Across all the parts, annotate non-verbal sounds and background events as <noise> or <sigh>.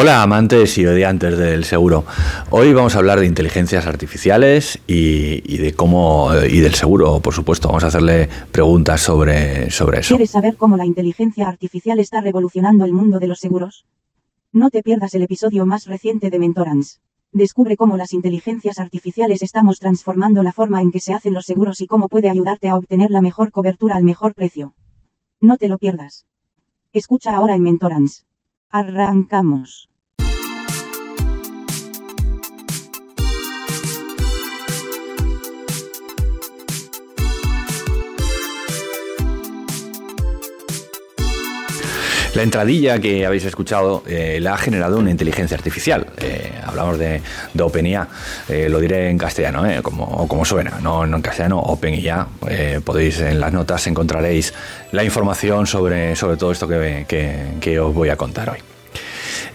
Hola amantes y odiantes del seguro. Hoy vamos a hablar de inteligencias artificiales y, de cómo y del seguro, por supuesto. Vamos a hacerle preguntas sobre, sobre eso. ¿Quieres saber cómo la inteligencia artificial está revolucionando el mundo de los seguros? No te pierdas el episodio más reciente de Mentorans. Descubre cómo las inteligencias artificiales estamos transformando la forma en que se hacen los seguros y cómo puede ayudarte a obtener la mejor cobertura al mejor precio. No te lo pierdas. Escucha ahora en Mentorans. Arrancamos. La entradilla que habéis escuchado eh, la ha generado una inteligencia artificial. Eh, hablamos de, OpenIA, eh, lo diré en castellano, como, como suena, no, en castellano, OpenIA. podéis en las notas encontraréis la información sobre, sobre todo esto que os voy a contar hoy.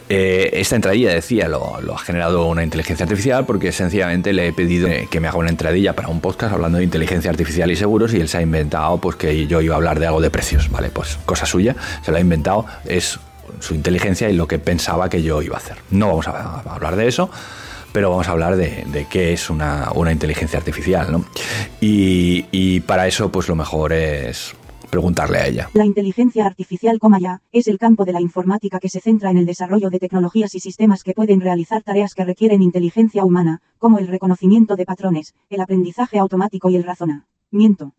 Eh, esta entradilla, decía, lo, ha generado una inteligencia artificial porque sencillamente le he pedido que me haga una entradilla para un podcast hablando de inteligencia artificial y seguros y él se ha inventado pues que yo iba a hablar de algo de precios, ¿vale? Pues cosa suya, se lo ha inventado, es su inteligencia y lo que pensaba que yo iba a hacer. No vamos a, hablar de eso pero vamos a hablar de, qué es una, inteligencia artificial, ¿no? Y, y, para eso, pues lo mejor es preguntarle a ella. La inteligencia artificial, ya, es el campo de la informática que se centra en el desarrollo de tecnologías y sistemas que pueden realizar tareas que requieren inteligencia humana, como el reconocimiento de patrones, el aprendizaje automático y el razonamiento.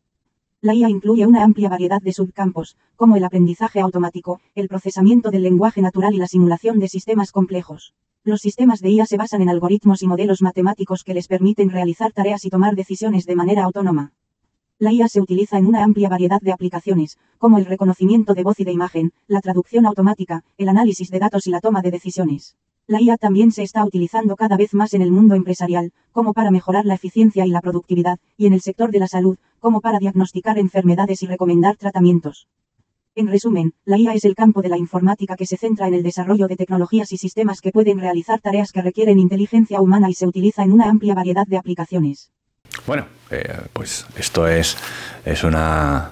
La IA incluye una amplia variedad de subcampos, como el aprendizaje automático, el procesamiento del lenguaje natural y la simulación de sistemas complejos. Los sistemas de IA se basan en algoritmos y modelos matemáticos que les permiten realizar tareas y tomar decisiones de manera autónoma. La IA se utiliza en una amplia variedad de aplicaciones, como el reconocimiento de voz y de imagen, la traducción automática, el análisis de datos y la toma de decisiones. La IA también se está utilizando cada vez más en el mundo empresarial, como para mejorar la eficiencia y la productividad, y en el sector de la salud, como para diagnosticar enfermedades y recomendar tratamientos. En resumen, la IA es el campo de la informática que se centra en el desarrollo de tecnologías y sistemas que pueden realizar tareas que requieren inteligencia humana y se utiliza en una amplia variedad de aplicaciones. Bueno, eh, pues esto es, es una,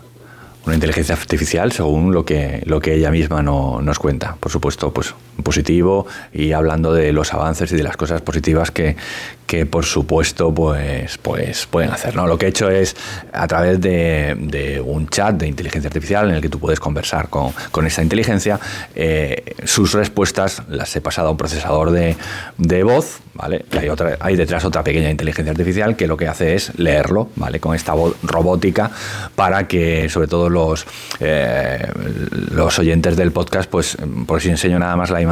una inteligencia artificial según lo que, lo que ella misma no, nos cuenta. Por supuesto, pues positivo y hablando de los avances y de las cosas positivas que, que por supuesto pues, pues pueden hacer. ¿no? Lo que he hecho es a través de, un chat de inteligencia artificial en el que tú puedes conversar con, con esta inteligencia, eh, sus respuestas las he pasado a un procesador de, de voz, ¿vale? hay, otra, hay detrás otra pequeña inteligencia artificial que lo que hace es leerlo, ¿vale? Con esta voz robótica para que sobre todo los, eh, los oyentes del podcast, pues por si enseño nada más la imagen,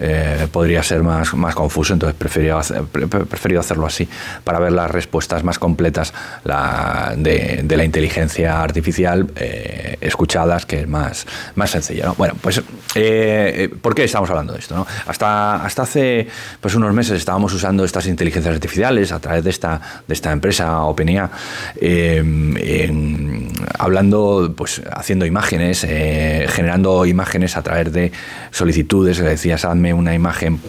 eh, podría ser más, más confuso, entonces prefiero hacer, preferido hacerlo así para ver las respuestas más completas de, la inteligencia artificial eh, escuchadas, que es más, más sencilla. Bueno, pues, eh, ¿por qué estamos hablando de esto? Hasta, hasta hace pues, unos meses estábamos usando estas inteligencias artificiales a través de esta, de esta empresa OpenIA, eh, hablando, pues haciendo imágenes, generando imágenes a través de solicitudes, le decías, hazme una imagen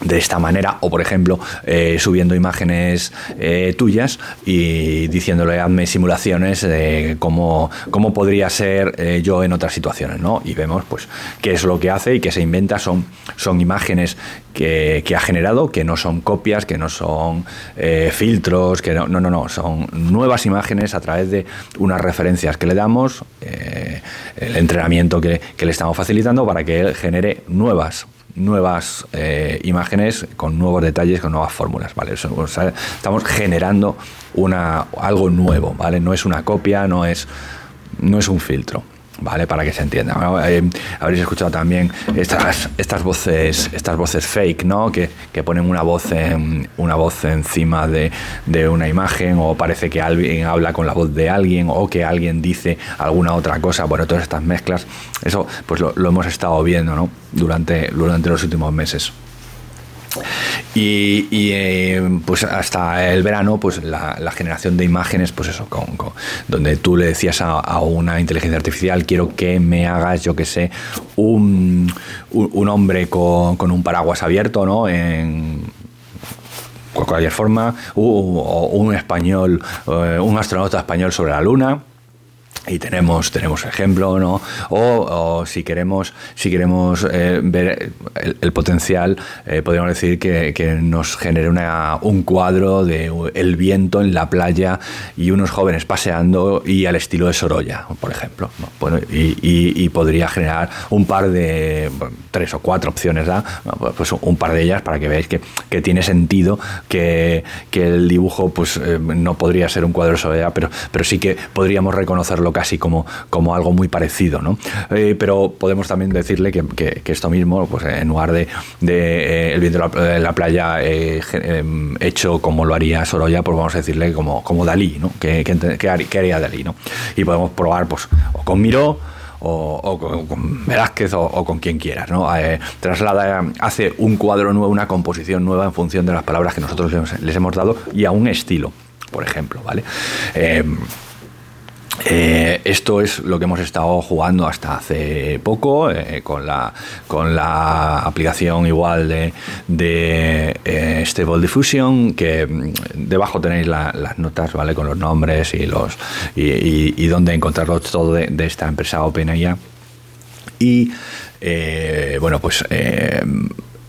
de esta manera o por ejemplo eh, subiendo imágenes eh, tuyas y diciéndole hazme simulaciones de cómo, cómo podría ser eh, yo en otras situaciones ¿no? y vemos pues qué es lo que hace y que se inventa son, son imágenes que, ha generado que no son copias que no son filtros que no, no, no, son nuevas imágenes a través de unas referencias que le damos el entrenamiento que, le estamos facilitando para que él genere nuevas nuevas eh, imágenes con nuevos detalles, con nuevas fórmulas, ¿vale? estamos generando una, algo nuevo, ¿vale? No es una copia, no es, no es un filtro. ¿Vale? Para que se entienda. Eh, habréis escuchado también estas, estas voces, estas voces fake, ¿no? Que, ponen una voz en, una voz encima de, una imagen, o parece que alguien habla con la voz de alguien, o que alguien dice alguna otra cosa. Bueno, todas estas mezclas, eso pues lo, lo hemos estado viendo, ¿no? Durante, durante los últimos meses. Y, eh, pues hasta el verano, pues la, generación de imágenes, pues eso, con, donde tú le decías a, una inteligencia artificial, quiero que me hagas, yo que sé, un, un, hombre con, un paraguas abierto, ¿no? En, cualquier forma, o un español, eh, un astronauta español sobre la luna, y tenemos tenemos ejemplo no o, si queremos si queremos eh, ver el, potencial eh, podríamos decir que, nos genere una, un cuadro de el viento en la playa y unos jóvenes paseando y al estilo de Sorolla por ejemplo bueno, y, podría generar un par de tres o cuatro opciones ¿da? pues un par de ellas para que veáis que, que tiene sentido que, que, el dibujo pues eh, no podría ser un cuadro de Sorolla pero pero sí que podríamos reconocerlo casi como, como algo muy parecido, ¿no? Eh, pero podemos también decirle que, esto mismo, pues en lugar de, de eh, el viento de la, playa eh, em, hecho como lo haría Sorolla, pues vamos a decirle como, como Dalí, ¿no? ¿Qué, haría Dalí, ¿no? Y podemos probar, pues, o con Miró, o, con, Velázquez o, con quien quieras, ¿no? traslada, hace un cuadro nuevo, una composición nueva en función de las palabras que nosotros les, hemos dado y a un estilo, por ejemplo, ¿vale? Eh, esto es lo que hemos estado jugando hasta hace poco eh, con, la, con la aplicación igual de, de eh, Stable Diffusion que mm, debajo tenéis las notas vale con los nombres y los y, dónde encontrarlo todo de, esta empresa OpenAI. Y bueno pues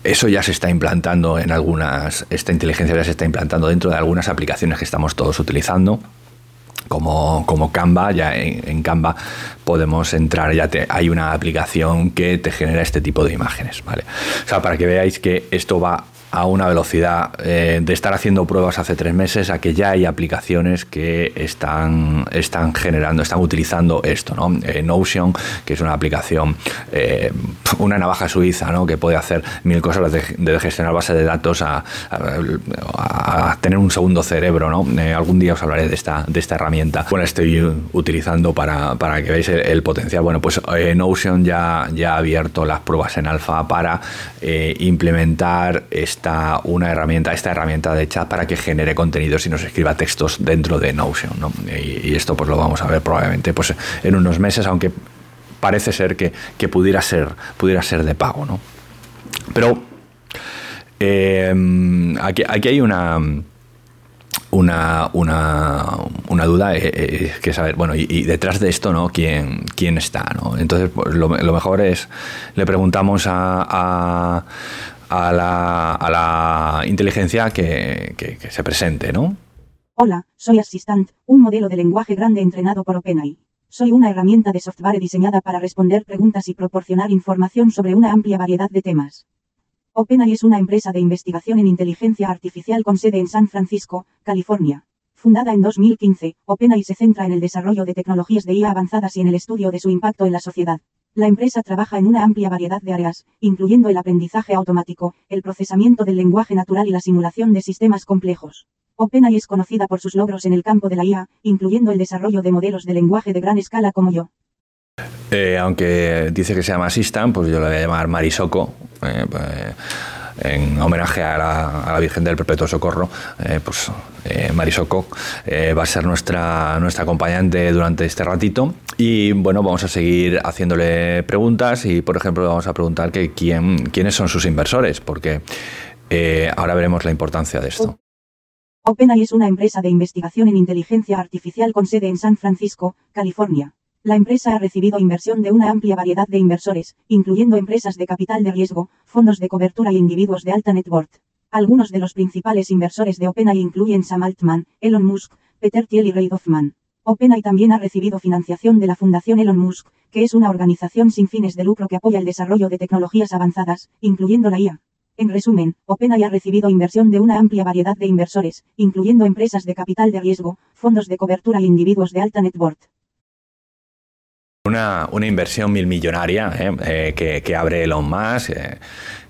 eso ya se está implantando en algunas esta inteligencia ya se está implantando dentro de algunas aplicaciones que estamos todos utilizando como, como Canva, ya en, Canva podemos entrar, ya te, hay una aplicación que te genera este tipo de imágenes, ¿vale? O sea, para que veáis que esto va a una velocidad eh, de estar haciendo pruebas hace tres meses a que ya hay aplicaciones que están, están generando, están utilizando esto, ¿no? Eh, Notion, que es una aplicación, eh, una navaja suiza, ¿no? Que puede hacer mil cosas de, gestionar base de datos a, tener un segundo cerebro, ¿no? algún día os hablaré de esta, de esta herramienta. Bueno, estoy utilizando para, para que veáis el, potencial. Bueno, pues Notion ya, ya ha abierto las pruebas en alfa para implementar esta una herramienta, esta herramienta de chat para que genere contenidos y nos escriba textos dentro de Notion. Y, esto pues lo vamos a ver probablemente pues, en unos meses, aunque parece ser que, pudiera ser pudiera ser de pago. ¿no? Pero em, aquí, aquí hay una una, una, duda es eh, eh, que saber, bueno, y, detrás de esto, ¿no? ¿Quién, quién está, ¿no? Entonces, pues, lo, mejor es, le preguntamos a la, a la inteligencia que, que, se presente, ¿no? Hola, soy Assistant, un modelo de lenguaje grande entrenado por OpenAI. Soy una herramienta de software diseñada para responder preguntas y proporcionar información sobre una amplia variedad de temas. OpenAI es una empresa de investigación en inteligencia artificial con sede en San Francisco, California. Fundada en 2015, OpenAI se centra en el desarrollo de tecnologías de IA avanzadas y en el estudio de su impacto en la sociedad. La empresa trabaja en una amplia variedad de áreas, incluyendo el aprendizaje automático, el procesamiento del lenguaje natural y la simulación de sistemas complejos. OpenAI es conocida por sus logros en el campo de la IA, incluyendo el desarrollo de modelos de lenguaje de gran escala como yo. Eh, aunque dice que se llama Assistant, pues yo le voy a llamar Marisoko. Eh, pues, en homenaje a la, Virgen del Perpetuo Socorro, eh, pues eh, eh, va a ser nuestra, nuestra acompañante durante este ratito. Y bueno, vamos a seguir haciéndole preguntas y, por ejemplo, vamos a preguntar que quién, quiénes son sus inversores, porque ahora veremos la importancia de esto. OpenAI es una empresa de investigación en inteligencia artificial con sede en San Francisco, California. La empresa ha recibido inversión de una amplia variedad de inversores, incluyendo empresas de capital de riesgo, fondos de cobertura y individuos de alta net worth. Algunos de los principales inversores de OpenAI incluyen Sam Altman, Elon Musk, Peter Thiel y Reid Hoffman. OpenAI también ha recibido financiación de la Fundación Elon Musk, que es una organización sin fines de lucro que apoya el desarrollo de tecnologías avanzadas, incluyendo la IA. En resumen, OpenAI ha recibido inversión de una amplia variedad de inversores, incluyendo empresas de capital de riesgo, fondos de cobertura y individuos de alta net worth. Una, una, inversión milmillonaria ¿eh? eh, que, que, abre Elon Musk, eh,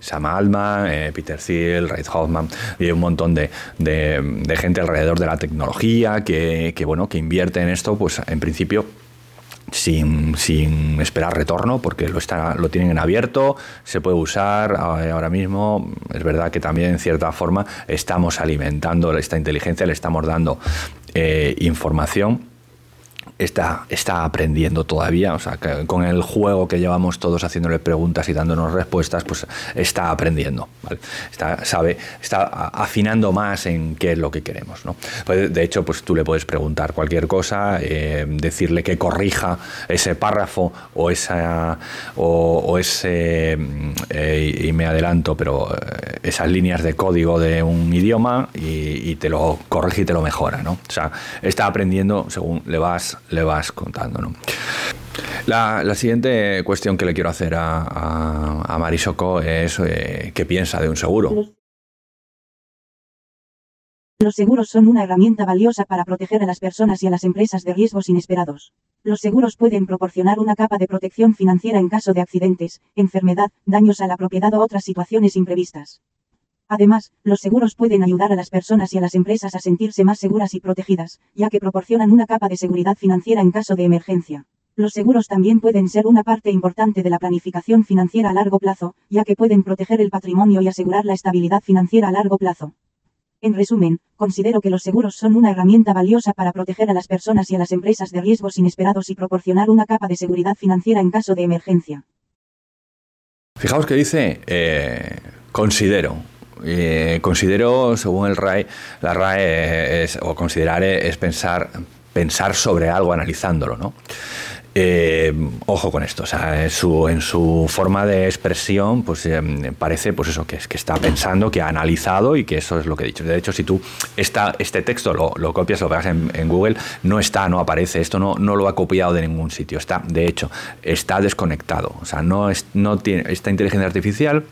Sam Altman, eh, Peter Thiel, Reid Hoffman y un montón de, de, gente alrededor de la tecnología que, que, bueno, que invierte en esto, pues en principio sin, sin, esperar retorno porque lo, está, lo tienen en abierto, se puede usar ahora mismo. Es verdad que también en cierta forma estamos alimentando esta inteligencia, le estamos dando información está, está aprendiendo todavía, o sea, que con el juego que llevamos todos haciéndole preguntas y dándonos respuestas, pues está aprendiendo, está, sabe, está afinando más en qué es lo que queremos. ¿no? Pues, de hecho, pues tú le puedes preguntar cualquier cosa, eh, decirle que corrija ese párrafo o esa o, ese eh, y me adelanto, pero eh, esas líneas de código de un idioma y, y, te lo corrige y te lo mejora, ¿no? O sea, está aprendiendo según le vas le vas contando. ¿no? La, siguiente cuestión que le quiero hacer a, a, Marisoko es eh, qué piensa de un seguro. Los seguros son una herramienta valiosa para proteger a las personas y a las empresas de riesgos inesperados. Los seguros pueden proporcionar una capa de protección financiera en caso de accidentes, enfermedad, daños a la propiedad o otras situaciones imprevistas. Además, los seguros pueden ayudar a las personas y a las empresas a sentirse más seguras y protegidas, ya que proporcionan una capa de seguridad financiera en caso de emergencia. Los seguros también pueden ser una parte importante de la planificación financiera a largo plazo, ya que pueden proteger el patrimonio y asegurar la estabilidad financiera a largo plazo. En resumen, considero que los seguros son una herramienta valiosa para proteger a las personas y a las empresas de riesgos inesperados y proporcionar una capa de seguridad financiera en caso de emergencia. Fijaos que dice, eh, considero, eh, considero, según el RAE, la RAE es, o considerar es pensar, pensar sobre algo analizándolo, ¿no? Eh, ojo con esto, o sea, en su, forma de expresión, pues eh, parece pues eso, que, que está pensando, que ha analizado y que eso es lo que he dicho. De hecho, si tú esta, este texto lo, lo copias, lo pegas en, en, Google, no está, no aparece, esto no, no lo ha copiado de ningún sitio. Está, de hecho, está desconectado. O sea, no, es, no tiene, esta inteligencia artificial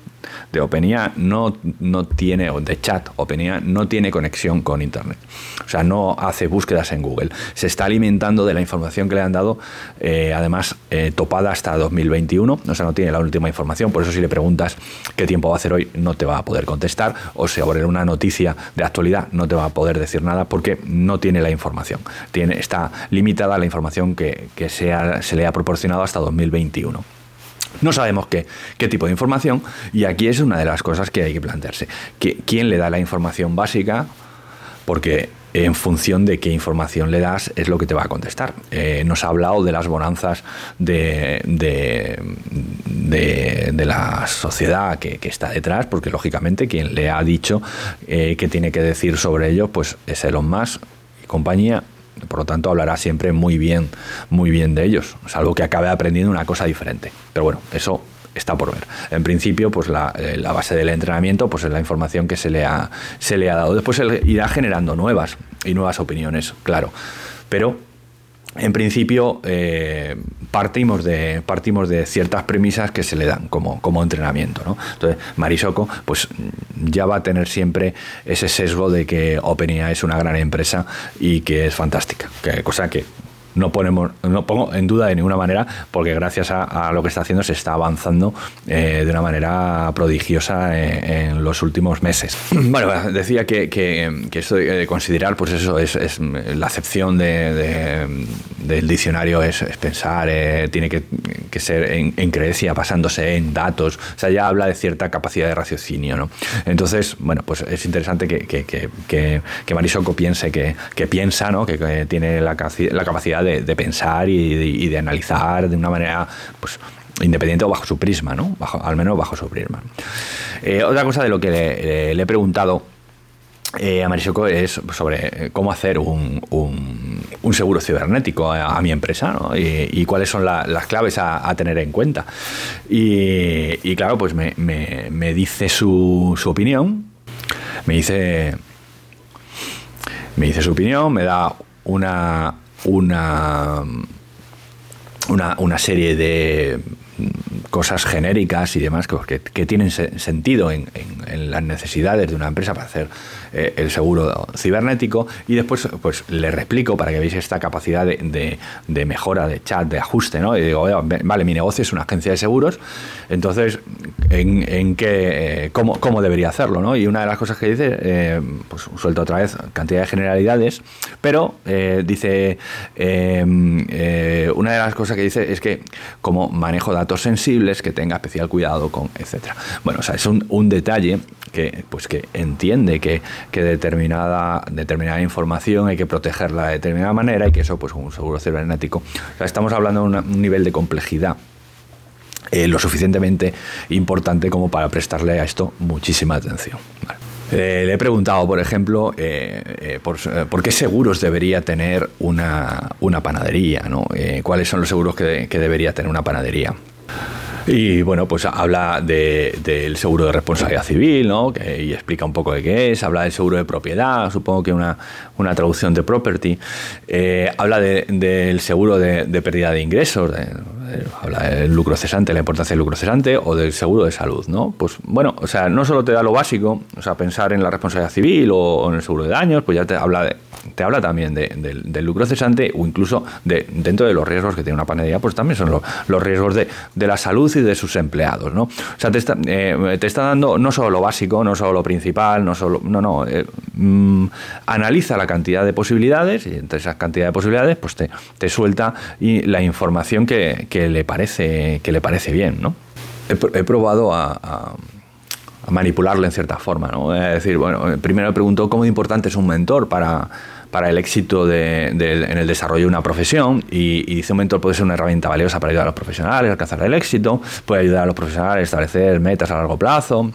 de OpenIA no, no tiene, o de chat OpenIA no tiene conexión con Internet. O sea, no hace búsquedas en Google. Se está alimentando de la información que le han dado, eh, además eh, topada hasta 2021. O sea, no tiene la última información. Por eso si le preguntas qué tiempo va a hacer hoy, no te va a poder contestar. O si abre una noticia de actualidad, no te va a poder decir nada porque no tiene la información. Tiene, está limitada la información que, que se le ha proporcionado hasta 2021. No sabemos qué, qué, tipo de información y aquí es una de las cosas que hay que plantearse. ¿Quién le da la información básica? Porque en función de qué información le das es lo que te va a contestar. Eh, nos ha hablado de las bonanzas de, de, la sociedad que, está detrás, porque lógicamente quien le ha dicho eh, que tiene que decir sobre ello pues es Elon Musk y compañía por lo tanto, hablará siempre muy bien, muy bien de ellos, salvo que acabe aprendiendo una cosa diferente. Pero bueno, eso está por ver. En principio, pues la, eh, base del entrenamiento pues es la información que se le ha, se le ha dado. Después irá generando nuevas y nuevas opiniones, claro. Pero en principio eh, partimos, de, partimos de ciertas premisas que se le dan como, como entrenamiento. ¿no? Entonces, Marisoko pues, ya va a tener siempre ese sesgo de que OpenAI es una gran empresa y que es fantástica, cosa que no, ponemos, no pongo en duda de ninguna manera, porque gracias a, lo que está haciendo se está avanzando eh, de una manera prodigiosa en, los últimos meses. <clears throat> Bueno, decía que, que, esto de considerar, pues eso es, la acepción de, del diccionario es, pensar, eh, tiene que, ser en, en, creencia, basándose en datos, o sea, ya habla de cierta capacidad de raciocinio, ¿no? Entonces, bueno, pues es interesante que, que, que Marisoko piense que, piensa, ¿no? Que, tiene la, la capacidad de, pensar y de, analizar de una manera pues, independiente o bajo su prisma, ¿no? Bajo, al menos bajo su prisma. Eh, otra cosa de lo que le, he preguntado eh, a Marisoko es sobre cómo hacer un, un, seguro cibernético a, mi empresa ¿no? y, cuáles son las claves a, tener en cuenta. Y, claro, pues me, me, me dice su, su, opinión, me dice, me dice su opinión, me da una, una, una, una serie de cosas genéricas y demás que, que tienen sentido en, en, las necesidades de una empresa para hacer eh, el seguro cibernético y después pues le replico para que veáis esta capacidad de, mejora, de chat, de ajuste, ¿no? Y digo, vale, mi negocio es una agencia de seguros, entonces, ¿en, en qué, cómo, cómo, debería hacerlo, ¿no? Y una de las cosas que dice, eh, pues suelto otra vez cantidad de generalidades, pero eh, dice, em, una de las cosas que dice es que como manejo datos sensibles, que tenga especial cuidado con, etcétera. Bueno, o sea, es un, un detalle que, pues que entiende que, determinada, determinada información hay que protegerla de determinada manera y que eso, pues un seguro cibernético. estamos hablando de un nivel de complejidad eh, lo suficientemente importante como para prestarle a esto muchísima atención. Eh, le he preguntado, por ejemplo, eh, por, qué seguros debería tener una, panadería, ¿no? ¿Cuáles son los seguros que, que debería tener una panadería? Y bueno, pues habla del seguro de responsabilidad civil, ¿no? Que, y explica un poco de qué es, habla del seguro de propiedad, supongo que una, una traducción de property, eh, habla del seguro de, pérdida de ingresos, habla del lucro cesante, la importancia del lucro cesante o del seguro de salud, ¿no? Pues bueno, o sea, no solo te da lo básico, o sea, pensar en la responsabilidad civil o, en el seguro de daños, pues ya te habla de, te habla también del lucro cesante o incluso de, dentro de los riesgos que tiene una panadería, pues también son los riesgos de, la salud y de sus empleados. ¿no? O sea, te está, eh, te está dando no solo lo básico, no solo lo principal, no solo. No, no. Eh, mm, analiza la cantidad de posibilidades y entre esa cantidad de posibilidades, pues te, te suelta y la información que, le parece, que le parece bien. ¿no? He, probado a a manipularle en cierta forma. ¿no? Decir, bueno, primero me preguntó cómo importante es un mentor para, para el éxito de, en el desarrollo de una profesión y, y, dice un mentor puede ser una herramienta valiosa para ayudar a los profesionales a alcanzar el éxito, puede ayudar a los profesionales a establecer metas a largo plazo,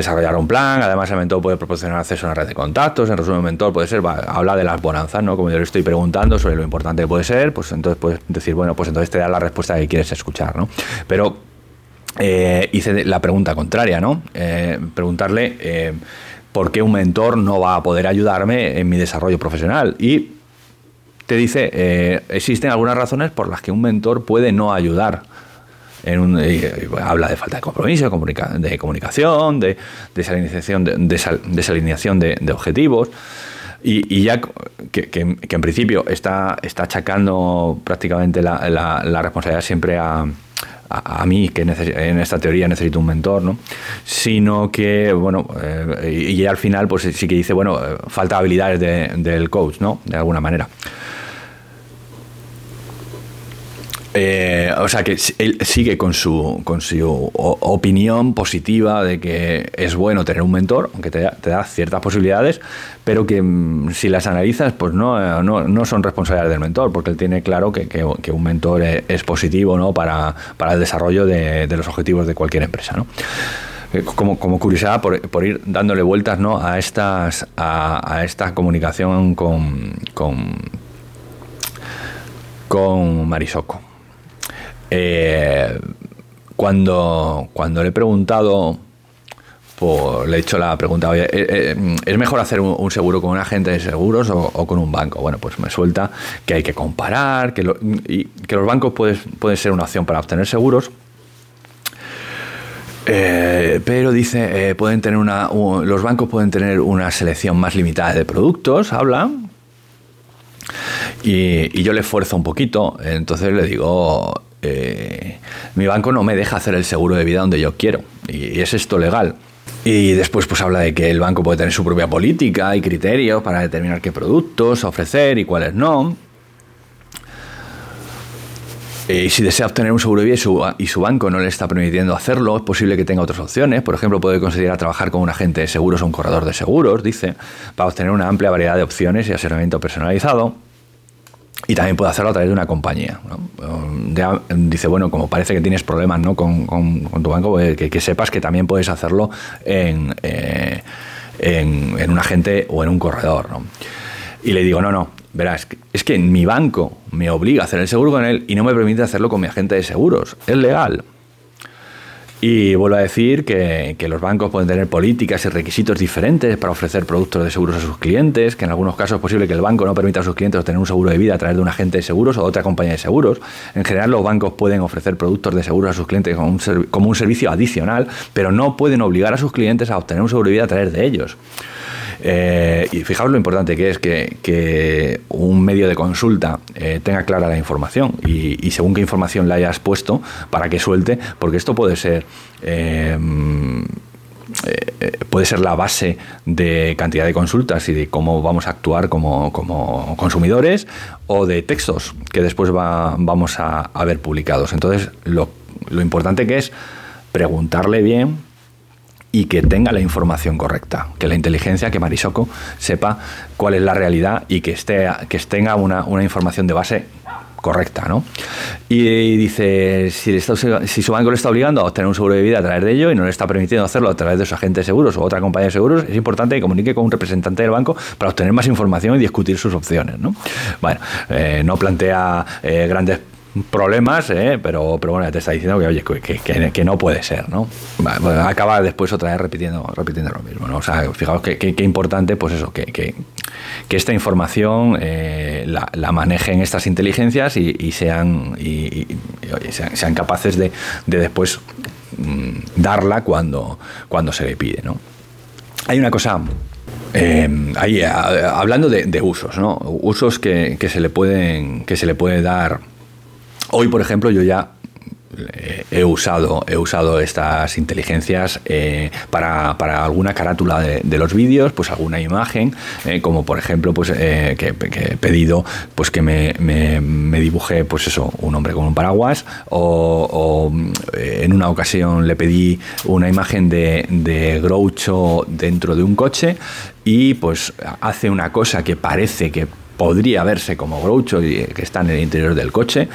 desarrollar un plan, además el mentor puede proporcionar acceso a una red de contactos, en resumen el mentor puede ser, habla de las bonanzas, ¿no? Como yo le estoy preguntando sobre lo importante que puede ser, pues entonces puedes decir, bueno, pues entonces te da la respuesta que quieres escuchar, ¿no? Pero eh, hice la pregunta contraria, ¿no? Eh, preguntarle eh, por qué un mentor no va a poder ayudarme en mi desarrollo profesional. Y te dice, existen algunas razones por las que un mentor puede no ayudar. Habla de falta de compromiso, de, comunicación, de desalineación de, desalineación de, objetivos. Y, ya que, en principio está, está achacando prácticamente la responsabilidad siempre a, a, mí, que en esta teoría necesito un mentor, ¿no? Sino que, bueno, eh, y, al final, pues sí que dice, bueno, eh, falta habilidades del coach, ¿no? De alguna manera. Eh, o sea que él sigue con su, con su opinión positiva de que es bueno tener un mentor, aunque te da, ciertas posibilidades, pero que mm, si las analizas, pues no, no, son responsabilidades del mentor, porque él tiene claro que, que, un mentor es, positivo ¿no? para, para el desarrollo de, los objetivos de cualquier empresa. ¿no? Eh, como, como curiosidad, por, por, ir dándole vueltas ¿no? a, estas, a esta comunicación con, con, con Marisoco. Eh, cuando, cuando le he preguntado, pues, le he hecho la pregunta, eh, eh, ¿es mejor hacer un, seguro con un agente de seguros o, con un banco? Bueno, pues me suelta que hay que comparar, que los bancos pueden ser una opción para obtener seguros. pero dice, pueden tener una, los bancos pueden tener una selección más limitada de productos, habla, y, y, yo le esfuerzo un poquito, entonces le digo, eh, mi banco no me deja hacer el seguro de vida donde yo quiero. Y es esto legal. Y después pues habla de que el banco puede tener su propia política y criterios para determinar qué productos ofrecer y cuáles no. Y si desea obtener un seguro de vida y su, y su, banco no le está permitiendo hacerlo, es posible que tenga otras opciones. Por ejemplo, puede considerar trabajar con un agente de seguros o un corredor de seguros, dice, para obtener una amplia variedad de opciones y asesoramiento personalizado. Y también puede hacerlo a través de una compañía. dice, bueno, como parece que tienes problemas ¿no? con, tu banco, pues, que, sepas que también puedes hacerlo en, eh, en, un agente o en un corredor. Y le digo, no, no, verás, es que mi banco me obliga a hacer el seguro con él y no me permite hacerlo con mi agente de seguros. Es legal. Y vuelvo a decir que, los bancos pueden tener políticas y requisitos diferentes para ofrecer productos de seguros a sus clientes, que en algunos casos es posible que el banco no permita a sus clientes obtener un seguro de vida a través de un agente de seguros o de otra compañía de seguros. En general, los bancos pueden ofrecer productos de seguros a sus clientes como un, como un servicio adicional, pero no pueden obligar a sus clientes a obtener un seguro de vida a través de ellos. Eh, y fijaos lo importante que es que, un medio de consulta eh, tenga clara la información y, según qué información le hayas puesto para que suelte, porque esto puede ser... Eh, puede ser la base de cantidad de consultas y de cómo vamos a actuar como, consumidores o de textos que después vamos a, ver publicados. Entonces, lo, lo importante que es preguntarle bien y que tenga la información correcta, que la inteligencia, que Marisoko sepa cuál es la realidad y que, esté, que tenga una, información de base correcta, ¿no? Y, dice, si, si su banco le está obligando a obtener un seguro de vida a través de ello y no le está permitiendo hacerlo a través de su agente de seguros o otra compañía de seguros, es importante que comunique con un representante del banco para obtener más información y discutir sus opciones, ¿no? Bueno, eh, no plantea eh, grandes problemas, ¿eh? pero, pero bueno, te está diciendo que, oye, que, que, no puede ser, ¿no? acaba después otra vez repitiendo, repitiendo lo mismo, ¿no? O sea, fijaos que, importante, pues eso, que, esta información eh, la, manejen estas inteligencias y, sean, y, sean, capaces de, después mm, darla cuando, cuando se le pide, ¿no? Hay una cosa eh, ahí, hablando de, de, usos, ¿no? Usos que, se le pueden que se le puede dar Hoy, por ejemplo, yo ya eh, he usado, he usado estas inteligencias eh, para, alguna carátula de, los vídeos, pues alguna imagen, eh, como por ejemplo, pues que, he pedido pues que me, me, dibuje, pues eso, un hombre con un paraguas, o, en una ocasión le pedí una imagen de, de Groucho dentro de un coche y pues hace una cosa que parece que podría verse como Groucho y que está en el interior del coche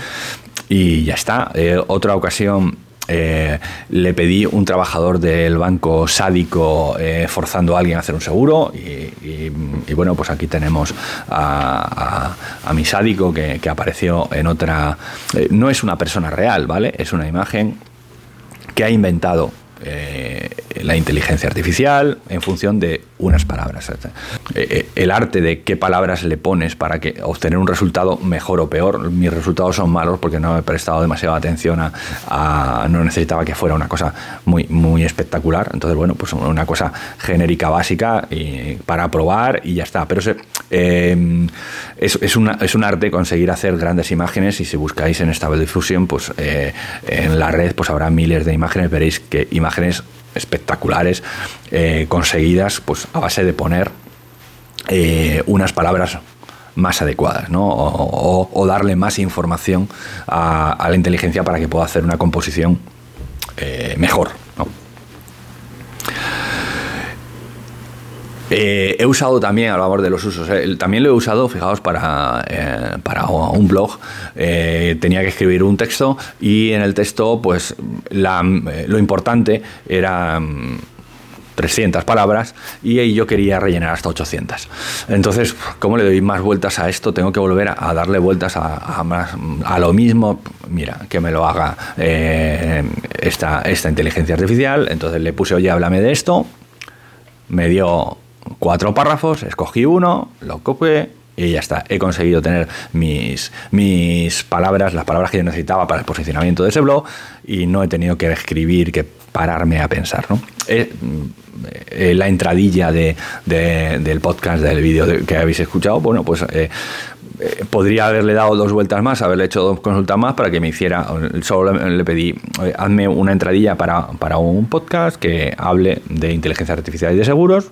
y ya está. Eh, otra ocasión eh, le pedí un trabajador del banco sádico eh, forzando a alguien a hacer un seguro y, bueno, pues aquí tenemos a, mi sádico que, apareció en otra... no es una persona real, ¿vale? Es una imagen que ha inventado la inteligencia artificial en función de unas palabras. Eh, eh, el arte de qué palabras le pones para que obtener un resultado mejor o peor. Mis resultados son malos porque no he prestado demasiada atención a, no necesitaba que fuera una cosa muy muy espectacular. Entonces bueno pues una cosa genérica básica para probar y ya está. Pero es, es, una, es un arte conseguir hacer grandes imágenes y si buscáis en Stable Diffusion pues en la red pues habrá miles de imágenes veréis que imágenes espectaculares eh, conseguidas pues a base de poner eh, unas palabras más adecuadas, ¿no? o, darle más información a, la inteligencia para que pueda hacer una composición eh, mejor. Eh, he usado también, hablamos de los usos, eh, también lo he usado, fijaos, para, eh, para un blog. tenía que escribir un texto y en el texto, pues lo importante era... 300 mm, palabras y yo quería rellenar hasta 800. Entonces, ¿cómo le doy más vueltas a esto? Tengo que volver a, darle vueltas a, a, lo mismo. Mira, que me lo haga esta, esta inteligencia artificial. Entonces le puse, oye, háblame de esto. Me dio cuatro párrafos, escogí uno, lo copié y ya está. He conseguido tener mis, mis palabras, las palabras que yo necesitaba para el posicionamiento de ese blog y no he tenido que escribir, que pararme a pensar. ¿no? Eh, eh, la entradilla de, del podcast, del vídeo que habéis escuchado, bueno, pues eh, podría haberle dado dos vueltas más, haberle hecho dos consultas más para que me hiciera, solo le pedí, hazme una entradilla para, para un podcast que hable de inteligencia artificial y de seguros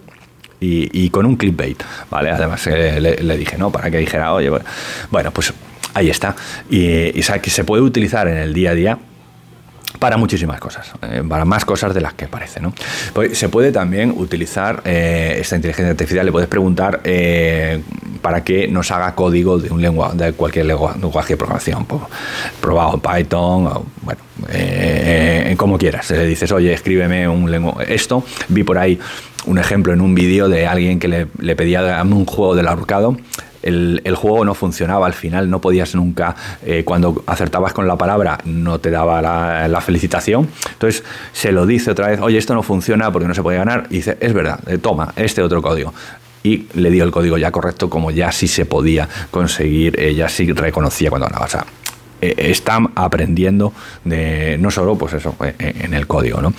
y, con un clickbait, ¿vale? Además eh, le, dije, ¿no? Para que dijera, oye, bueno, pues ahí está. Y, y que se puede utilizar en el día a día para muchísimas cosas, eh, para más cosas de las que parece. ¿no? Pues se puede también utilizar eh, esta inteligencia artificial, le puedes preguntar para que nos haga código de un lenguaje, de cualquier lenguaje de programación, pues, probado Python, o, bueno, como quieras. Le dices, oye, escríbeme un lenguaje, esto, vi por ahí un ejemplo en un vídeo de alguien que le, pedía un juego del ahorcado. El, el, juego no funcionaba al final, no podías nunca, eh, cuando acertabas con la palabra, no te daba la, felicitación. Entonces se lo dice otra vez, oye, esto no funciona porque no se puede ganar. Y dice, es verdad, eh, toma, este otro código y le dio el código ya correcto como ya sí se podía conseguir, eh, ya sí reconocía cuando ganaba. O sea, eh, están aprendiendo de, no solo pues eso, eh, en el código. ¿no?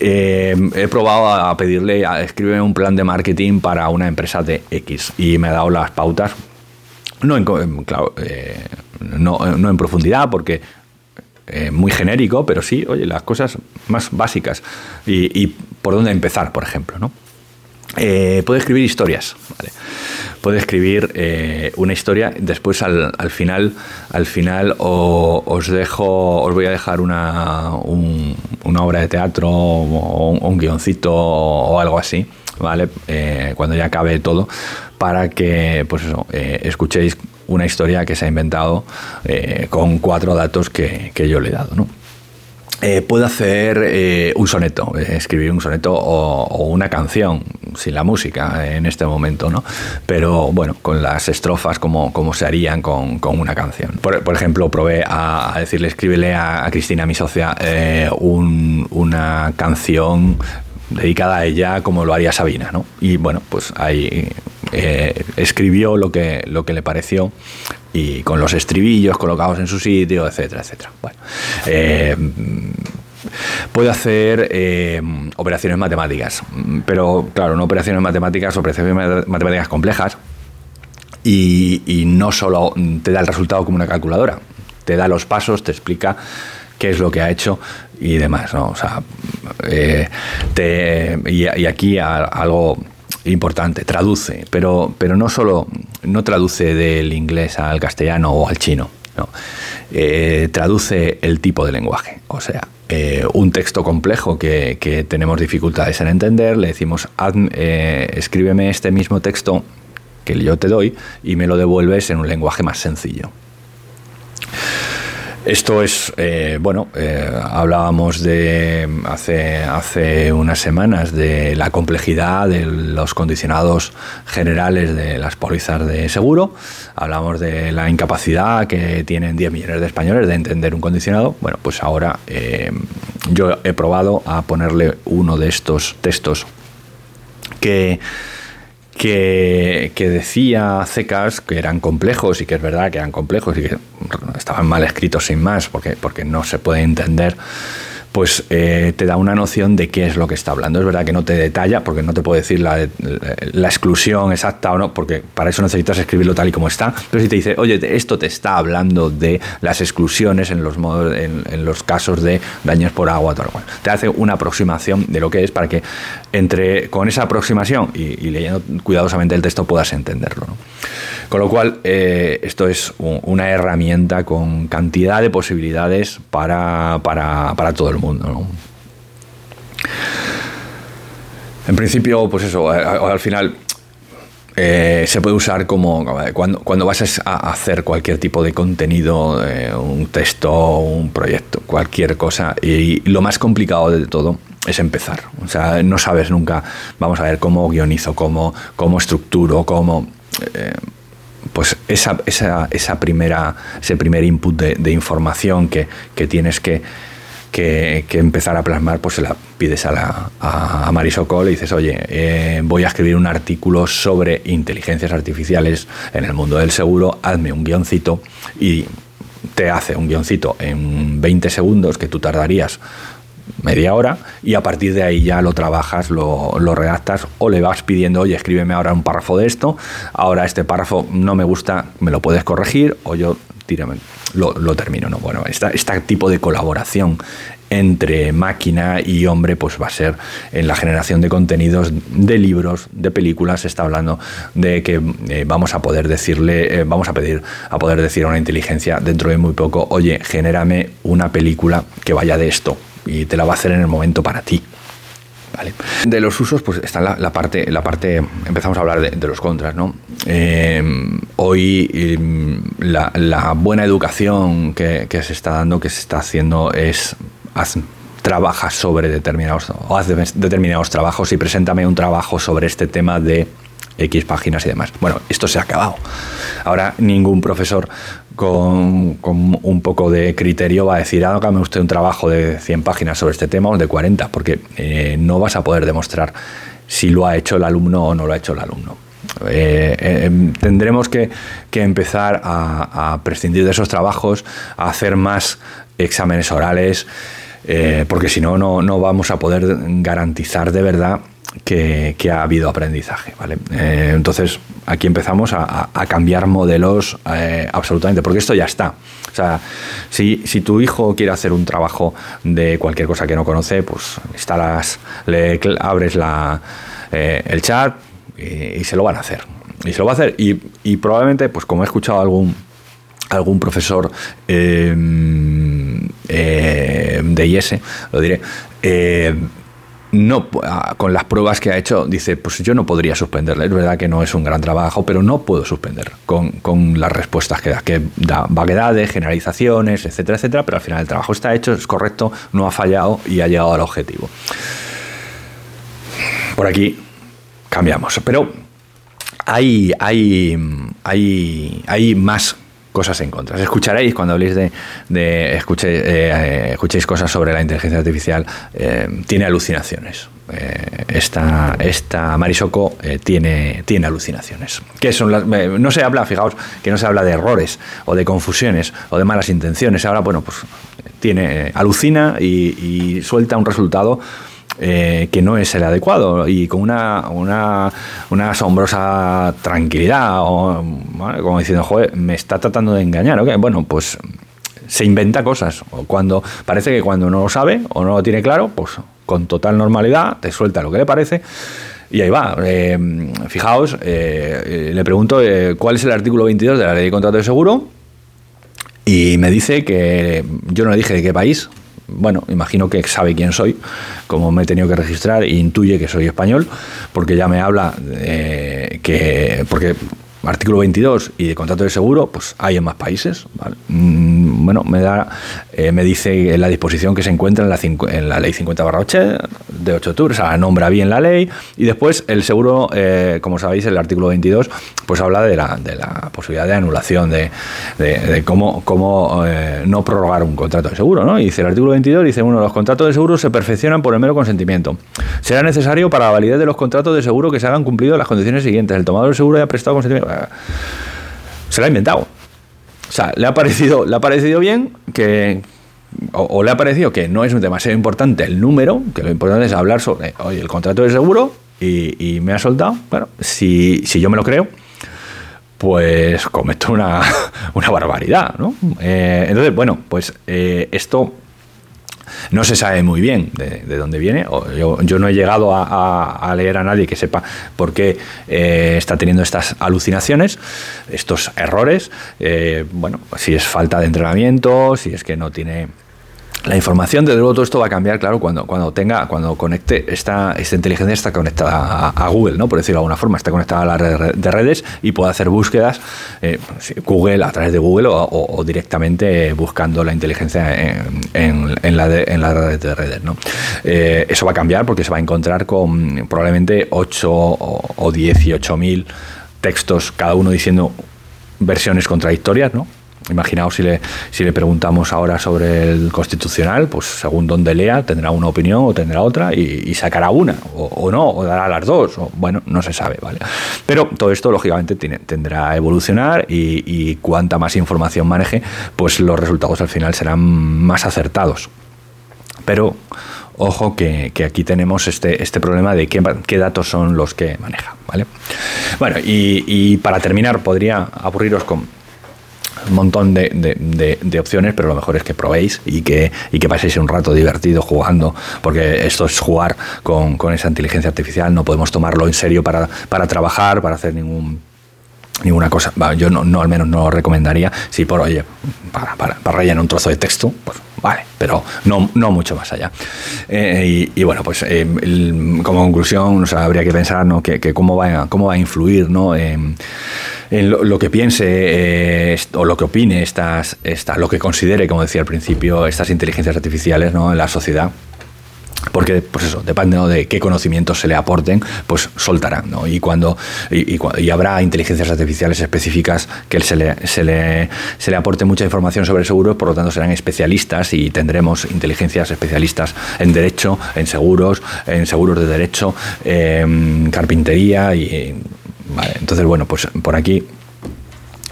Eh, he probado a pedirle, a escribir un plan de marketing para una empresa de X y me ha dado las pautas, no en, claro, no, en profundidad, porque muy genérico, pero sí, oye, las cosas más básicas y, por dónde empezar, por ejemplo, ¿no? Puede escribir historias, ¿vale? puede escribir eh, una historia. Después al, final, al final os dejo, os voy a dejar una, una obra de teatro o un, guioncito o algo así, ¿vale? Eh, cuando ya acabe todo, para que pues eso, eh, escuchéis una historia que se ha inventado con cuatro datos que, que yo le he dado, ¿no? Eh, puedo hacer eh, un soneto, eh, escribir un soneto o, una canción, sin la música en este momento, ¿no? Pero bueno, con las estrofas como, como se harían con, con una canción. Por, ejemplo, probé a, decirle, escríbele a, Cristina, mi socia, un, una canción dedicada a ella como lo haría Sabina, ¿no? Y bueno, pues ahí escribió lo que, lo que le pareció y con los estribillos colocados en su sitio, etcétera, etcétera. Bueno, puede hacer eh, operaciones matemáticas, pero claro, no operaciones matemáticas, operaciones matemáticas complejas y, no solo te da el resultado como una calculadora, te da los pasos, te explica qué es lo que ha hecho y demás, ¿no? O sea, eh, y, y, aquí algo importante, traduce, pero, pero no solo no traduce del inglés al castellano o al chino, Eh, traduce el tipo de lenguaje. O sea, eh, un texto complejo que, tenemos dificultades en entender, le decimos, eh, escríbeme este mismo texto que yo te doy y me lo devuelves en un lenguaje más sencillo. Esto es, eh, bueno, eh, hablábamos de hace, hace unas semanas de la complejidad de los condicionados generales de las pólizas de seguro, hablamos de la incapacidad que tienen 10 millones de españoles de entender un condicionado. Bueno, pues ahora eh, yo he probado a ponerle uno de estos textos que que, decía Cecas que eran complejos y que es verdad que eran complejos y que estaban mal escritos sin más porque, porque no se puede entender pues eh, te da una noción de qué es lo que está hablando. Es verdad que no te detalla, porque no te puedo decir la, exclusión exacta o no, porque para eso necesitas escribirlo tal y como está, pero si te dice, oye, esto te está hablando de las exclusiones en los, modos, en, los casos de daños por agua, todo, bueno, te hace una aproximación de lo que es para que entre con esa aproximación y, leyendo cuidadosamente el texto puedas entenderlo. Con lo cual, eh, esto es una herramienta con cantidad de posibilidades para, para, para todo el mundo mundo. En principio, pues eso, al final eh, se puede usar como cuando, cuando vas a hacer cualquier tipo de contenido, eh, un texto, un proyecto, cualquier cosa. Y lo más complicado de todo es empezar. O sea, no sabes nunca, vamos a ver cómo guionizo, cómo, cómo estructuro, cómo... Eh, pues esa, esa, esa, primera, ese primer input de, información que, que tienes que que, empezar a plasmar, pues se la pides a, la, a, Marisocol y dices, oye, eh, voy a escribir un artículo sobre inteligencias artificiales en el mundo del seguro, hazme un guioncito y te hace un guioncito en 20 segundos que tú tardarías media hora y a partir de ahí ya lo trabajas, lo, lo, redactas o le vas pidiendo, oye, escríbeme ahora un párrafo de esto, ahora este párrafo no me gusta, me lo puedes corregir o yo tírame, lo, termino. ¿no? Bueno, este tipo de colaboración entre máquina y hombre, pues va a ser en la generación de contenidos, de libros, de películas. Se está hablando de que eh, vamos a poder decirle, eh, vamos a pedir a poder decir a una inteligencia dentro de muy poco, oye, genérame una película que vaya de esto y te la va a hacer en el momento para ti. De los usos, pues está la, parte, la parte, empezamos a hablar de, los contras, ¿no? Eh, hoy em, la, buena educación que, se está dando, que se está haciendo, es haz, trabaja sobre determinados, haz determinados trabajos y preséntame un trabajo sobre este tema de X páginas y demás. Bueno, esto se ha acabado. Ahora ningún profesor con, un poco de criterio va a decir, hágame usted un trabajo de 100 páginas sobre este tema o de 40, porque eh, no vas a poder demostrar si lo ha hecho el alumno o no lo ha hecho el alumno. Eh, eh, em, tendremos que, empezar a, prescindir de esos trabajos, a hacer más exámenes orales, porque si no, no vamos a poder garantizar de verdad que, ha habido aprendizaje. ¿vale? Eh, entonces, aquí empezamos a, cambiar modelos eh, absolutamente, porque esto ya está. O sea, si, tu hijo quiere hacer un trabajo de cualquier cosa que no conoce, pues instalas, le abres la, eh, el chat y, se lo van a hacer. y se lo va a hacer. Y, probablemente, pues como he escuchado algún algún profesor eh, de IES, lo diré, no, ah, con las pruebas que ha hecho, dice, pues yo no podría suspenderle. Es verdad que no es un gran trabajo, pero no puedo suspender con, con, las respuestas que da, que da vaguedades, generalizaciones, etcétera, etcétera, pero al final el trabajo está hecho, es correcto, no ha fallado y ha llegado al objetivo. Por aquí cambiamos, pero hay, hay, hay, hay más cosas en contra. Escucharéis cuando habléis de, de escuche, eh, escuchéis cosas sobre la inteligencia artificial, eh, tiene alucinaciones. Eh, esta, esta Marisoko eh, tiene, tiene alucinaciones. ¿Qué son eh, no se habla, fijaos, que no se habla de errores o de confusiones o de malas intenciones. Ahora, bueno, pues tiene, alucina y, y suelta un resultado eh, que no es el adecuado y con una, una, una asombrosa tranquilidad, o, como diciendo, joder, me está tratando de engañar. ¿okay? Bueno, pues se inventa cosas. Cuando parece que cuando no lo sabe o no lo tiene claro, pues con total normalidad te suelta lo que le parece. Y ahí va. Eh, fijaos, eh, le pregunto cuál es el artículo 22 de la ley de contrato de seguro. Y me dice que yo no le dije de qué país, bueno, imagino que sabe quién soy, como me he tenido que registrar, e intuye que soy español, porque ya me habla eh, que, porque artículo 22 y de contrato de seguro, pues hay en más países. ¿vale? Bueno, me da eh, me dice la disposición que se encuentra en la, en la ley 50 barra 8 de 8 de octubre, o sea, nombra bien la ley y después el seguro, eh, como sabéis, el artículo 22, pues habla de la, de la posibilidad de anulación, de, de, de cómo, cómo eh, no prorrogar un contrato de seguro, ¿no? Y dice el artículo 22, dice uno, los contratos de seguro se perfeccionan por el mero consentimiento. Será necesario para la validez de los contratos de seguro que se hagan cumplido las condiciones siguientes. El tomador de seguro haya prestado consentimiento se lo ha inventado. O sea, le ha parecido, le ha parecido bien que. O, le ha parecido que no es demasiado importante el número, que lo importante es hablar sobre oye, el contrato de seguro y, y me ha soltado. Bueno, si, si, yo me lo creo, pues cometo una, <laughs> una barbaridad, ¿no? Eh, entonces, bueno, pues eh, esto no se sabe muy bien de, de dónde viene. Yo, yo, no he llegado a, leer a nadie que sepa por qué eh, está teniendo estas alucinaciones, estos errores. Eh, bueno, si es falta de entrenamiento, si es que no tiene la información, desde luego todo esto va a cambiar, claro, cuando, cuando tenga, cuando conecte esta, esta inteligencia está conectada a, Google, ¿no? Por decirlo de alguna forma, está conectada a la red de redes y puede hacer búsquedas eh, Google a través de Google o, directamente buscando la inteligencia en, en, en, la, de, red de redes, ¿no? Eh, eso va a cambiar porque se va a encontrar con probablemente 8 o, o 18 mil textos, cada uno diciendo versiones contradictorias, ¿no? Imaginaos si le, si le preguntamos ahora sobre el constitucional, pues según donde lea tendrá una opinión o tendrá otra y, sacará una, o, no, o dará las dos, o, bueno, no se sabe, ¿vale? Pero todo esto, lógicamente, tiene, tendrá a evolucionar y, cuanta más información maneje, pues los resultados al final serán más acertados. Pero ojo que, que, aquí tenemos este, este problema de qué, qué, datos son los que maneja, ¿vale? Bueno, y, y para terminar, podría aburriros con un montón de, de, de, de, opciones, pero lo mejor es que probéis y que, y que paséis un rato divertido jugando, porque esto es jugar con, con esa inteligencia artificial, no podemos tomarlo en serio para, para trabajar, para hacer ningún ninguna cosa. Yo no, no, al menos no lo recomendaría. Si por oye, para, para, para rellenar un trozo de texto, pues vale, pero no, no mucho más allá. Eh, y, bueno, pues eh, como conclusión, habría que pensar ¿no? que, que, cómo, va, cómo va a influir ¿no? en, lo, que piense eh, o lo que opine, estas, esta, lo que considere, como decía al principio, estas inteligencias artificiales ¿no? en la sociedad porque pues eso depende de qué conocimientos se le aporten pues soltarán ¿no? y cuando y, habrá inteligencias artificiales específicas que se le, se le se le aporte mucha información sobre seguros por lo tanto serán especialistas y tendremos inteligencias especialistas en derecho en seguros en seguros de derecho en carpintería y entonces bueno pues por aquí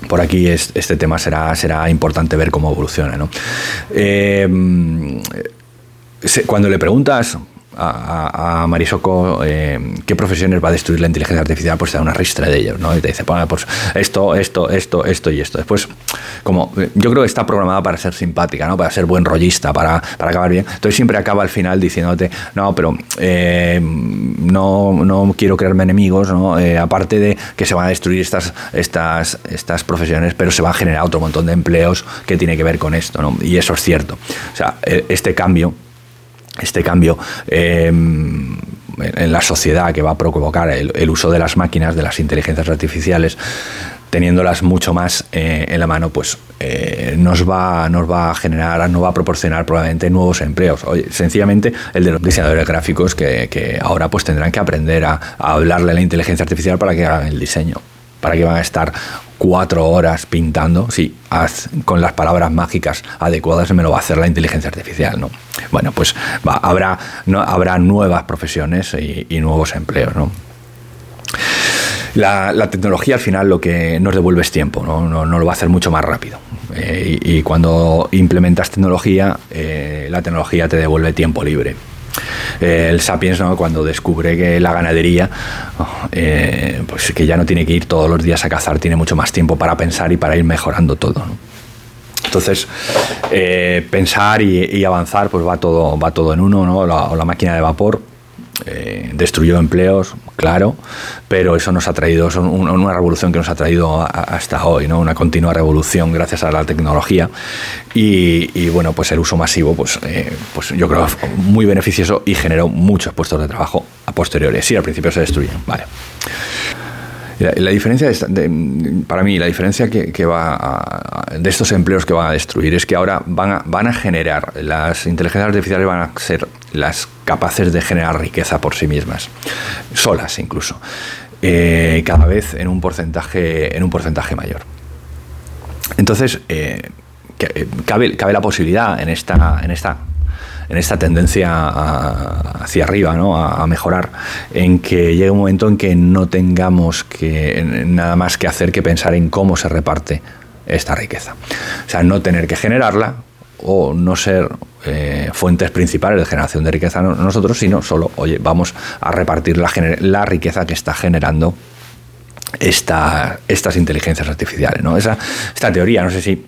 por aquí es, este tema será será importante ver cómo evoluciona ¿no? Eh, cuando le preguntas a, a Marisoko eh, qué profesiones va a destruir la inteligencia artificial, pues te da una ristra de ellos, ¿no? Y te dice, pues esto, esto, esto, esto y esto. Después, como yo creo que está programada para ser simpática, ¿no? Para ser buen rollista, para, para acabar bien. Entonces siempre acaba al final diciéndote, no, pero eh, no, no quiero crearme enemigos, ¿no? Eh, aparte de que se van a destruir estas, estas, estas profesiones, pero se va a generar otro montón de empleos que tiene que ver con esto, ¿no? Y eso es cierto. O sea, e, este cambio, este cambio em, en la sociedad que va a provocar el, uso de las máquinas, de las inteligencias artificiales, teniéndolas mucho más eh, en la mano, pues eh, nos, va, nos va a generar, nos va a proporcionar probablemente nuevos empleos. Oye, sencillamente el de los diseñadores gráficos que, ahora pues tendrán que aprender a, a, hablarle a la inteligencia artificial para que hagan el diseño. Para que van a estar cuatro horas pintando, sí, con las palabras mágicas adecuadas me lo va a hacer la inteligencia artificial, ¿no? Bueno, pues habrá, no, habrá nuevas profesiones y, nuevos empleos, ¿no? La, tecnología al final lo que nos devuelve es tiempo, no, no, lo va a hacer mucho más rápido. Eh, y, cuando implementas tecnología, eh, la tecnología te devuelve tiempo libre. Eh, el Sapiens, cuando descubre que la ganadería, eh, pues que ya no tiene que ir todos los días a cazar, tiene mucho más tiempo para pensar y para ir mejorando todo. Entonces, eh, pensar y, avanzar, pues va todo, va todo en uno, ¿no? la máquina de vapor eh, destruyó empleos, claro, pero eso nos ha traído, es una revolución que nos ha traído hasta hoy, ¿no? una continua revolución gracias a la tecnología y, bueno, pues el uso masivo, pues, eh, pues yo creo muy beneficioso y generó muchos puestos de trabajo a posteriori. Sí, al principio se destruyen, vale. La, diferencia para mí, la diferencia que, va de estos empleos que van a destruir es que ahora van a, van a generar, las inteligencias artificiales van a ser las capaces de generar riqueza por sí mismas, solas incluso, eh, cada vez en un porcentaje, en un porcentaje mayor. Entonces, eh, eh, cabe, cabe la posibilidad en esta, en esta en esta tendencia hacia arriba, ¿no? a, mejorar, en que llegue un momento en que no tengamos que, nada más que hacer que pensar en cómo se reparte esta riqueza. O sea, no tener que generarla o no ser eh, fuentes principales de generación de riqueza nosotros, sino solo, oye, vamos a repartir la, riqueza que está generando esta, estas inteligencias artificiales. ¿no? Esa, esta teoría, no sé si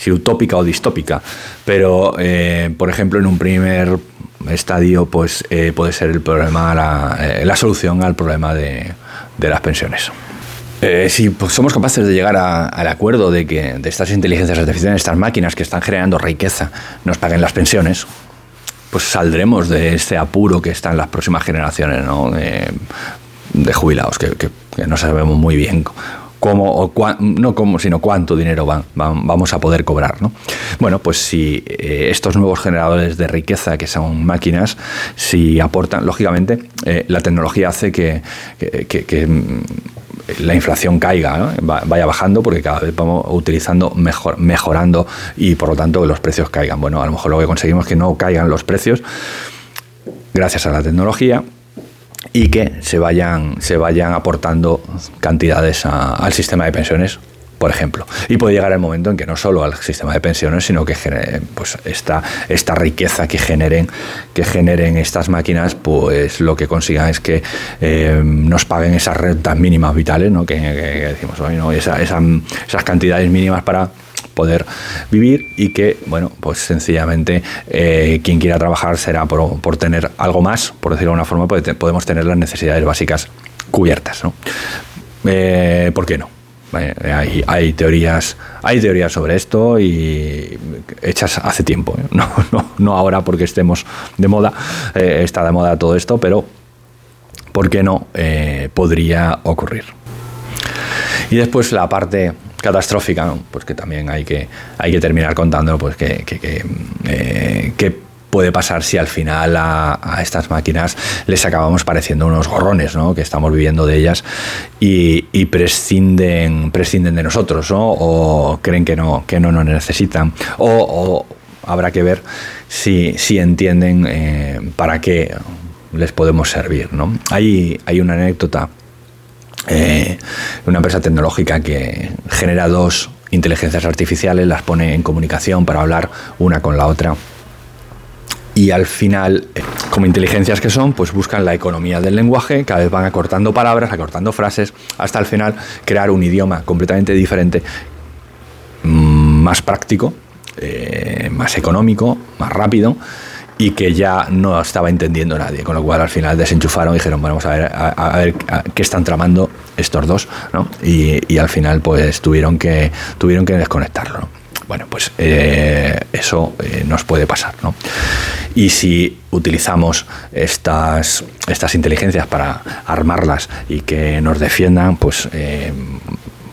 si utópica o distópica, pero eh, por ejemplo en un primer estadio pues eh, puede ser el problema, la, eh, la solución al problema de, de las pensiones. si pues, somos capaces de llegar al acuerdo de que de estas inteligencias artificiales, estas máquinas que están generando riqueza, nos paguen las pensiones, pues saldremos de este apuro que está en las próximas generaciones ¿no? de, jubilados, que, que, que, no sabemos muy bien cómo, o no cómo, sino cuánto dinero van, vamos a poder cobrar. ¿no? Bueno, pues si eh, estos nuevos generadores de riqueza, que son máquinas, si aportan, lógicamente, eh, la tecnología hace que, mm, la inflación caiga, vaya bajando porque cada vez vamos utilizando mejor, mejorando y por lo tanto los precios caigan. Bueno, a lo mejor lo que conseguimos es que no caigan los precios gracias a la tecnología y que se vayan, se vayan aportando cantidades al sistema de pensiones por ejemplo. Y puede llegar el momento en que no solo al sistema de pensiones, sino que pues esta, esta riqueza que generen, que generen estas máquinas, pues lo que consigan es que eh, nos paguen esas rentas mínimas vitales, ¿no? que, decimos hoy, ¿no? esas cantidades mínimas para poder vivir y que, bueno, pues sencillamente eh, quien quiera trabajar será por, tener algo más, por decirlo de alguna forma, podemos tener las necesidades básicas cubiertas, ¿no? Eh, ¿Por qué no? Eh, hay, hay, teorías hay teorías sobre esto y hechas hace tiempo <laughs> no, no, no ahora porque estemos de moda está de moda todo esto pero por qué no podría ocurrir y después la parte catastrófica, pues que también hay que, hay que terminar contando pues que, que, eh, puede pasar si al final a, estas máquinas les acabamos pareciendo unos gorrones, ¿no? que estamos viviendo de ellas y, prescinden, prescinden de nosotros, ¿no? o creen que no, que no nos necesitan, o, habrá que ver si, si entienden eh, para qué les podemos servir. ¿no? Hay, hay una anécdota eh, una empresa tecnológica que genera dos inteligencias artificiales, las pone en comunicación para hablar una con la otra. Y al final, eh, como inteligencias que son, pues buscan la economía del lenguaje, cada vez van acortando palabras, acortando frases, hasta al final crear un idioma completamente diferente, mm, más práctico, eh, más económico, más rápido y que ya no estaba entendiendo nadie, con lo cual al final desenchufaron y dijeron, bueno, vamos a ver, qué están tramando estos dos, ¿no? Y, al final pues tuvieron que, tuvieron que desconectarlo, Bueno, pues eh, eso eh, nos puede pasar, ¿no? Y si utilizamos estas, estas inteligencias para armarlas y que nos defiendan, pues eh,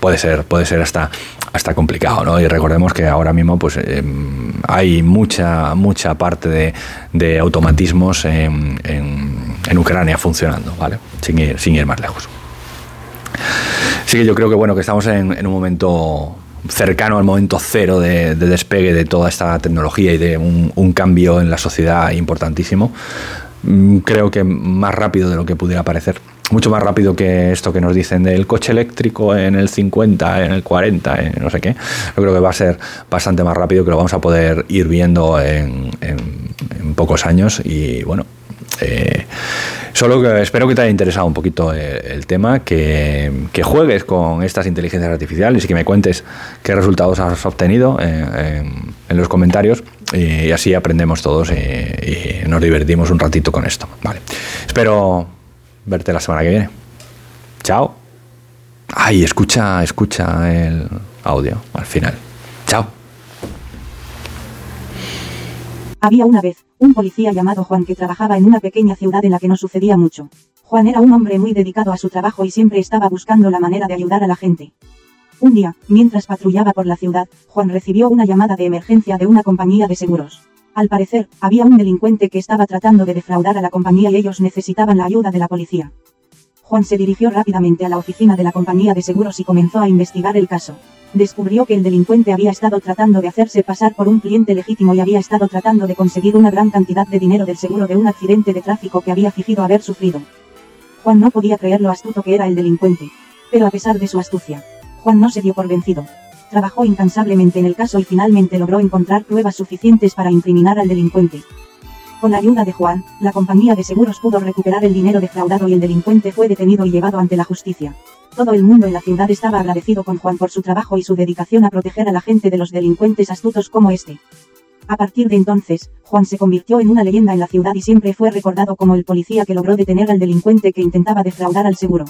puede ser, puede ser hasta, hasta complicado, ¿no? Y recordemos que ahora mismo pues, em, hay mucha, mucha parte de, automatismos en, Ucrania funcionando, ¿vale? Sin ir, más lejos. Sí que yo creo que bueno, que estamos en, un momento cercano al momento cero de, despegue de toda esta tecnología y de un, un cambio en la sociedad importantísimo. Mm, creo que más rápido de lo que pudiera parecer mucho más rápido que esto que nos dicen del coche eléctrico en el 50, en el 40, en no sé qué. Yo creo que va a ser bastante más rápido, que lo vamos a poder ir viendo en, pocos años y bueno. Eh, solo que espero que te haya interesado un poquito el, tema, que, juegues con estas inteligencias artificiales y que me cuentes qué resultados has obtenido en, los comentarios y, así aprendemos todos y, y, nos divertimos un ratito con esto. Vale. Espero verte la semana que viene. Chao. Ay, escucha, escucha el audio al final. Chao. Había una vez, un policía llamado Juan que trabajaba en una pequeña ciudad en la que no sucedía mucho. Juan era un hombre muy dedicado a su trabajo y siempre estaba buscando la manera de ayudar a la gente. Un día, mientras patrullaba por la ciudad, Juan recibió una llamada de emergencia de una compañía de seguros. Al parecer, había un delincuente que estaba tratando de defraudar a la compañía y ellos necesitaban la ayuda de la policía. Juan se dirigió rápidamente a la oficina de la compañía de seguros y comenzó a investigar el caso. Descubrió que el delincuente había estado tratando de hacerse pasar por un cliente legítimo y había estado tratando de conseguir una gran cantidad de dinero del seguro de un accidente de tráfico que había fingido haber sufrido. Juan no podía creer lo astuto que era el delincuente. Pero a pesar de su astucia, Juan no se dio por vencido. Trabajó incansablemente en el caso y finalmente logró encontrar pruebas suficientes para incriminar al delincuente. Con la ayuda de Juan, la compañía de seguros pudo recuperar el dinero defraudado y el delincuente fue detenido y llevado ante la justicia. Todo el mundo en la ciudad estaba agradecido con Juan por su trabajo y su dedicación a proteger a la gente de los delincuentes astutos como este. A partir de entonces, Juan se convirtió en una leyenda en la ciudad y siempre fue recordado como el policía que logró detener al delincuente que intentaba defraudar al seguro.